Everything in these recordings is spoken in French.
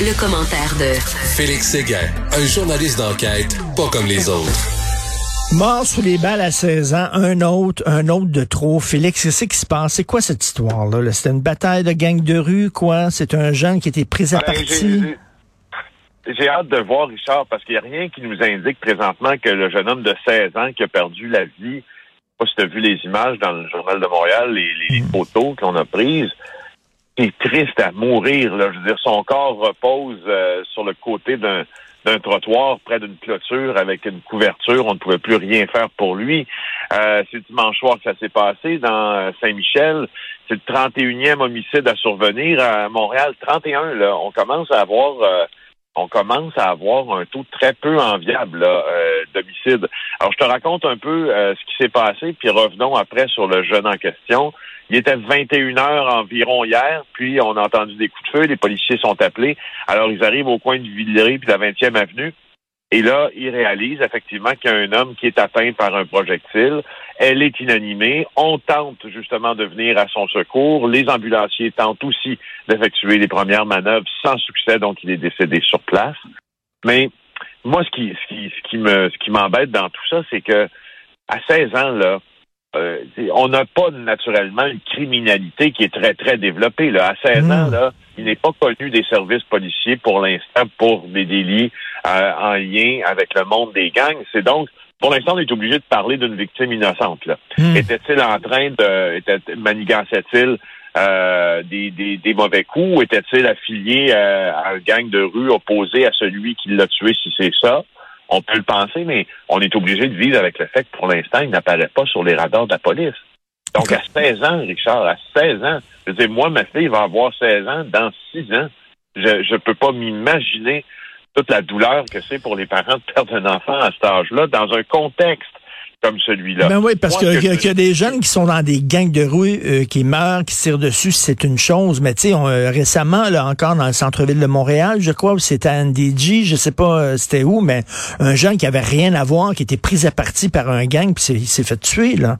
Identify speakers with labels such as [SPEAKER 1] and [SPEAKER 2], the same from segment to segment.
[SPEAKER 1] Le commentaire de
[SPEAKER 2] Félix Séguin, un journaliste d'enquête pas comme les autres.
[SPEAKER 3] Mort sous les balles à 16 ans, un autre, un autre de trop. Félix, qu'est-ce qui se passe? C'est quoi cette histoire-là? -là, C'était une bataille de gang de rue, quoi? C'est un jeune qui était pris à
[SPEAKER 4] Ben,
[SPEAKER 3] partie?
[SPEAKER 4] j'ai- J'ai hâte de voir, Richard, parce qu'il n'y a rien qui nous indique présentement que le jeune homme de 16 ans qui a perdu la vie, je sais pas si tu as vu les images dans le Journal de Montréal, les, les
[SPEAKER 3] Mm.
[SPEAKER 4] photos qu'on a prises, c'est triste à mourir. Là. Je veux dire, son corps repose euh, sur le côté d'un d'un trottoir près d'une clôture avec une couverture. On ne pouvait plus rien faire pour lui. Euh, c'est dimanche soir que ça s'est passé dans euh, Saint-Michel. C'est le 31e homicide à survenir à Montréal. 31, là. On commence à avoir... euh, on commence à avoir un taux très peu enviable euh, d'homicide. Alors, je te raconte un peu euh, ce qui s'est passé, puis revenons après sur le jeune en question. Il était 21 heures environ hier, puis on a entendu des coups de feu, les policiers sont appelés. Alors, ils arrivent au coin du Villeray puis la 20e avenue. Et là, ils réalisent effectivement qu'il y a un homme qui est atteint par un projectile. Elle est inanimée. On tente justement de venir à son secours. Les ambulanciers tentent aussi d'effectuer les premières manœuvres sans succès, donc il est décédé sur place. Mais moi, ce qui, ce qui, ce qui me, ce qui m'embête dans tout ça, c'est que à 16 ans là, euh, on n'a pas naturellement une criminalité qui est très très développée. Là. À 16 ans, là, il n'est pas connu des services policiers pour l'instant pour des délits euh, en lien avec le monde des gangs. C'est donc pour l'instant, on est obligé de parler d'une victime innocente.
[SPEAKER 3] Hmm.
[SPEAKER 4] Était-il en train de était, manigançait-il euh, des, des, des mauvais coups? Était-il affilié euh, à un gang de rue opposé à celui qui l'a tué, si c'est ça? On peut le penser, mais on est obligé de vivre avec le fait que pour l'instant, il n'apparaît pas sur les radars de la police. Donc, à 16 ans, Richard, à 16 ans, je veux dire, moi, ma fille va avoir 16 ans dans 6 ans. Je ne peux pas m'imaginer toute la douleur que c'est pour les parents de perdre un enfant à cet âge-là dans un contexte comme celui-là.
[SPEAKER 3] Ben oui, parce que- qu'il
[SPEAKER 4] que
[SPEAKER 3] y, a des jeunes qui sont dans des gangs de rue, euh, qui meurent, qui tirent dessus, c'est une chose. Mais tu sais, euh, récemment, là, encore dans le centre-ville de Montréal, je crois, où c'était à NDG, je sais pas euh, c'était où, mais un jeune qui avait rien à voir, qui était pris à partie par un gang, puis il s'est fait tuer, là.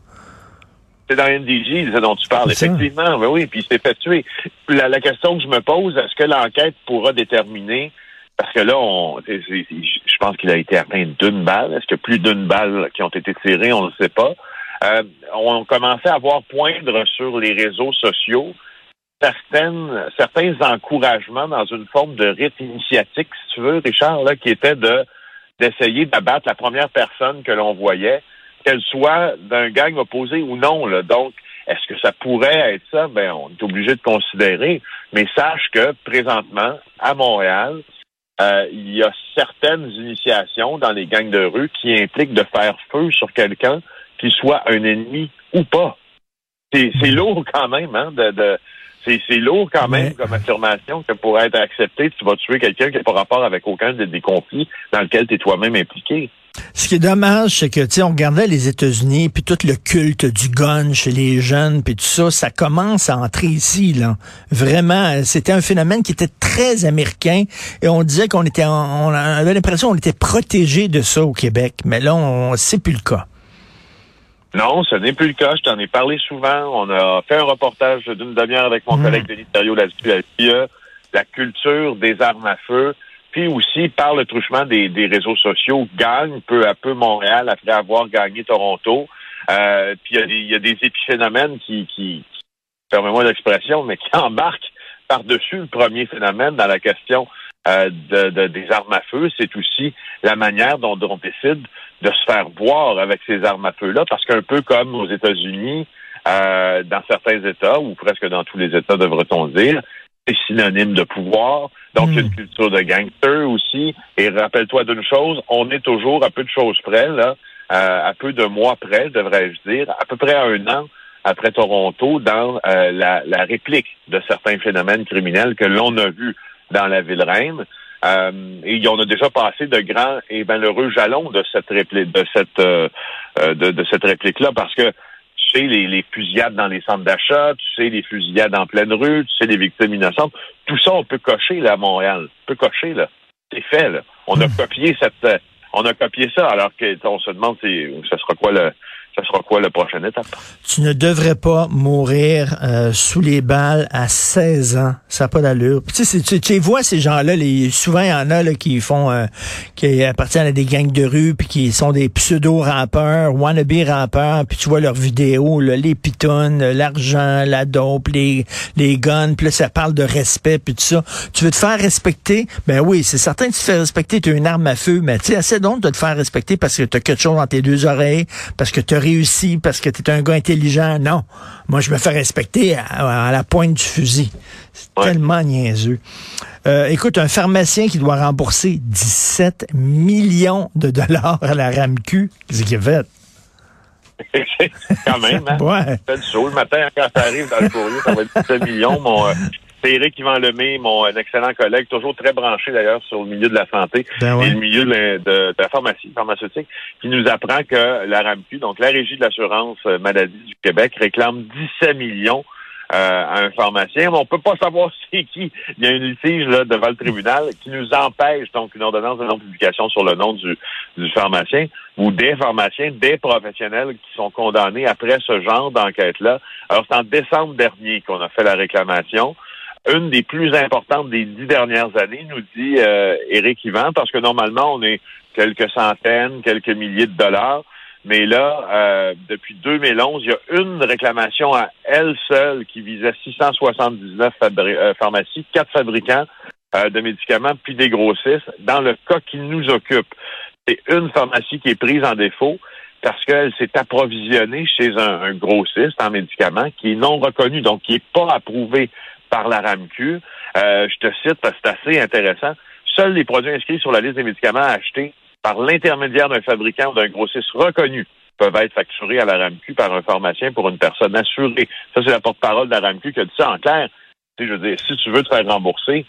[SPEAKER 4] C'est dans NDG, ce dont tu parles, effectivement. Ben oui, puis il s'est fait tuer. La, la question que je me pose, est-ce que l'enquête pourra déterminer, parce que là, on, je pense qu'il a été atteint d'une balle. Est-ce qu'il y a plus d'une balle qui ont été tirées? On ne sait pas. Euh, on commençait à voir poindre sur les réseaux sociaux certaines, certains encouragements dans une forme de rite initiatique, si tu veux, Richard, là, qui était de d'essayer d'abattre la première personne que l'on voyait, qu'elle soit d'un gang opposé ou non. Là. Donc, est-ce que ça pourrait être ça? Ben, on est obligé de considérer. Mais sache que présentement, à Montréal, euh, il y a certaines initiations dans les gangs de rue qui impliquent de faire feu sur quelqu'un qui soit un ennemi ou pas. C'est lourd quand même, hein, de, de c'est c'est lourd quand même
[SPEAKER 3] Mais-
[SPEAKER 4] comme affirmation que pour être accepté, tu vas tuer quelqu'un qui n'a pas rapport avec aucun des, des conflits dans lesquels tu es toi-même impliqué.
[SPEAKER 3] Ce qui est dommage, c'est que, tu sais, on regardait les États-Unis, puis tout le culte du gun chez les jeunes, puis tout ça, ça commence à entrer ici, là. Vraiment, c'était un phénomène qui était très américain, et on disait qu'on était, en- on avait l'impression qu'on était protégé de ça au Québec, mais là, on, c'est plus le cas.
[SPEAKER 4] Non, ce n'est plus le cas. Je t'en ai parlé souvent. On a fait un reportage d'une demi-heure avec mon
[SPEAKER 3] Mm.
[SPEAKER 4] collègue Denis Thériault là-dessus. Euh, La culture des armes à feu. Aussi, par le truchement des, des réseaux sociaux, gagne peu à peu Montréal après avoir gagné Toronto. Euh, puis il y, a des- épiphénomènes qui, qui permets-moi l'expression, mais qui embarquent par-dessus le premier phénomène dans la question euh, de, de- des armes à feu. C'est aussi la manière dont on décide de se faire voir avec ces armes à feu-là, parce qu'un peu comme aux États-Unis, euh, dans certains États, ou presque dans tous les États, devrait-on dire, c'est synonyme de pouvoir. Donc,
[SPEAKER 3] Mm.
[SPEAKER 4] une culture de gangster aussi. Et rappelle-toi d'une chose, on est toujours à peu de choses près, là, euh, à peu de mois près, devrais-je dire, à peu près à un an après Toronto, dans euh, la, la réplique de certains phénomènes criminels que l'on a vus dans la ville reine. Euh, et on a déjà passé de grands et malheureux jalons de cette réplique, de cette euh, euh, de, de cette réplique-là, parce que sais les, les fusillades dans les centres d'achat, tu sais les fusillades en pleine rue, tu sais les victimes innocentes, tout ça on peut cocher là à Montréal, on peut cocher là, c'est fait là. On a copié cette, euh, on a copié ça, alors que on se demande c'est, ça sera quoi le, ce sera quoi la prochaine étape?
[SPEAKER 3] Tu ne devrais pas mourir euh, sous les balles à 16 ans. Ça n'a pas d'allure. Tu, vois ces gens-là, souvent il y en a là, qui font euh, qui appartiennent à des gangs de rue, puis qui sont des pseudo-rappeurs, wannabe rappeurs, puis tu vois leurs vidéos, là, les pitons, l'argent, la dope, les, les guns, puis là, ça parle de respect, puis tout ça. Tu veux te faire respecter? Ben oui, c'est certain que tu te fais respecter, tu as une arme à feu, mais tu sais, assez donc de te faire respecter parce que tu as quelque chose dans tes deux oreilles, parce que tu as réussi, parce que tu es un gars intelligent. Non. Moi, je me fais respecter à, la pointe du fusil. C'est tellement niaiseux. Euh, écoute, un pharmacien qui doit rembourser 17 millions de dollars à la RAMQ, qu'est-ce qu'il fait?
[SPEAKER 4] quand même, hein? Ouais. C'est le matin, quand ça arrive dans le courrier, ça va être 17 millions. Mon, euh, c'est Éric Yvan Lemay, mon excellent collègue, toujours très branché d'ailleurs sur le milieu de la santé ben et le milieu de la, pharmacie pharmaceutique, qui nous apprend que la RAMQ, donc la Régie de l'assurance maladie du Québec, réclame 17 millions euh, à un pharmacien. On peut pas savoir c'est qui. Il y a une litige là, devant le tribunal qui nous empêche, donc une ordonnance de non-publication sur le nom du, du pharmacien ou des pharmaciens, des professionnels qui sont condamnés après ce genre d'enquête-là. Alors, c'est en décembre dernier qu'on a fait la réclamation une des plus importantes des dix dernières années, nous dit euh, Éric Yvan, parce que normalement, on est quelques centaines, quelques milliers de dollars. Mais là, euh, depuis 2011, il y a une réclamation à elle seule qui visait 679 euh, pharmacies, quatre fabricants euh, de médicaments, puis des grossistes. Dans le cas qui nous occupe, c'est une pharmacie qui est prise en défaut parce qu'elle s'est approvisionnée chez un, grossiste en médicaments qui est non reconnu, donc qui n'est pas approuvé par la RAMQ. Euh, je te cite c'est assez intéressant. Seuls les produits inscrits sur la liste des médicaments achetés par l'intermédiaire d'un fabricant ou d'un grossiste reconnu peuvent être facturés à la RAMQ par un pharmacien pour une personne assurée. Ça, c'est la porte-parole de la RAMQ qui a dit ça en clair. je veux dire, si tu veux te faire rembourser,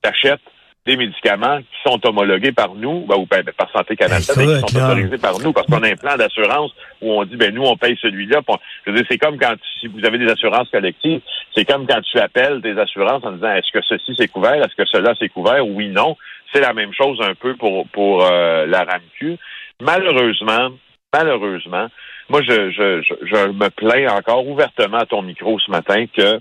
[SPEAKER 4] t'achètes des médicaments qui sont homologués par nous, ben, ou ben, par Santé Canada, mais qui sont autorisés par nous, parce qu'on a un plan d'assurance où on dit, ben nous, on paye celui-là. Je veux dire, c'est comme quand, si vous avez des assurances collectives, c'est comme quand tu appelles des assurances en disant, est-ce que ceci c'est couvert, est-ce que cela c'est couvert, oui, non. C'est la même chose un peu pour, pour euh, la RAMQ. Malheureusement, malheureusement, moi, je, je, je me plains encore ouvertement à ton micro ce matin que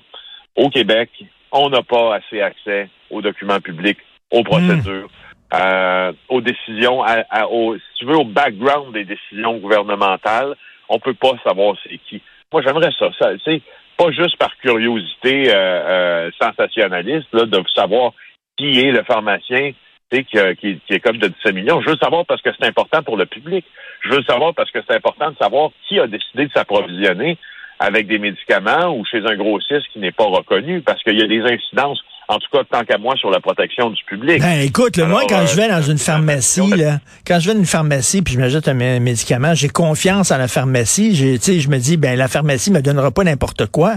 [SPEAKER 4] au Québec, on n'a pas assez accès aux documents publics aux procédures, euh, aux décisions, à, au, si tu veux, au background des décisions gouvernementales. On peut pas savoir c'est qui. Moi, j'aimerais ça. ça c'est pas juste par curiosité euh, euh, sensationnaliste là, de savoir qui est le pharmacien qui, qui, qui, est comme de 17 millions. Je veux savoir parce que c'est important pour le public. Je veux savoir parce que c'est important de savoir qui a décidé de s'approvisionner avec des médicaments ou chez un grossiste qui n'est pas reconnu parce qu'il y a des incidences en tout cas, tant qu'à moi, sur la protection du public.
[SPEAKER 3] Ben, écoute, moi, quand je vais dans une pharmacie, là, quand je vais dans une pharmacie puis je m'achète un médicament, j'ai confiance en la pharmacie. J'ai, je me dis, ben, la pharmacie me donnera pas n'importe quoi.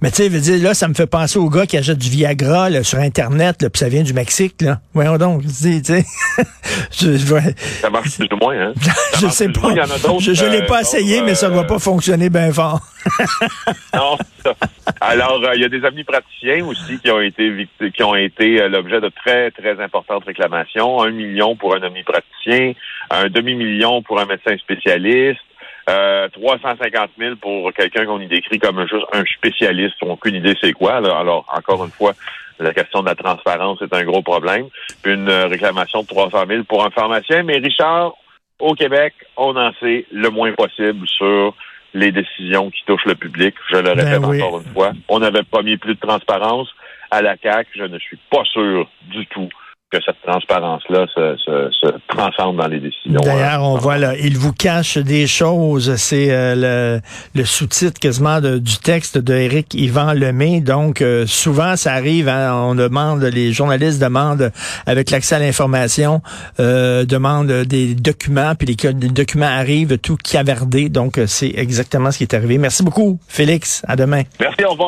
[SPEAKER 3] Mais tu sais, dire, là, ça me fait penser au gars qui achète du Viagra là, sur Internet, là, puis ça vient du Mexique. Là. Voyons donc, tu sais.
[SPEAKER 4] Ça marche plus ou moins, hein?
[SPEAKER 3] je sais pas. je ne l'ai pas euh, essayé, mais ça ne va euh, pas fonctionner bien fort.
[SPEAKER 4] non, Alors, euh, il y a des amis praticiens aussi qui ont été qui ont été euh, l'objet de très, très importantes réclamations. Un million pour un omnipraticien, un demi-million pour un médecin spécialiste, euh, 350 000 pour quelqu'un qu'on y décrit comme juste un spécialiste. On n'a aucune idée c'est quoi. Alors, encore une fois, la question de la transparence est un gros problème. Une réclamation de 300 000 pour un pharmacien. Mais Richard, au Québec, on en sait le moins possible sur les décisions qui touchent le public. Je le répète ben encore une fois. On n'avait pas mis plus de transparence à la CAC. Je ne suis pas sûr du tout que cette transparence-là se, se, se, transcende dans les décisions.
[SPEAKER 3] D'ailleurs, on voit là, il vous cache des choses. C'est euh, le, le sous-titre quasiment du texte de Éric Yvan Lemay. Donc, euh, souvent, ça arrive, hein, on demande, les journalistes demandent, avec l'accès à l'information, euh, demandent des documents, puis les, les documents arrivent tout cavardés. Donc, c'est exactement ce qui est arrivé. Merci beaucoup, Félix. À demain.
[SPEAKER 4] Merci, au revoir.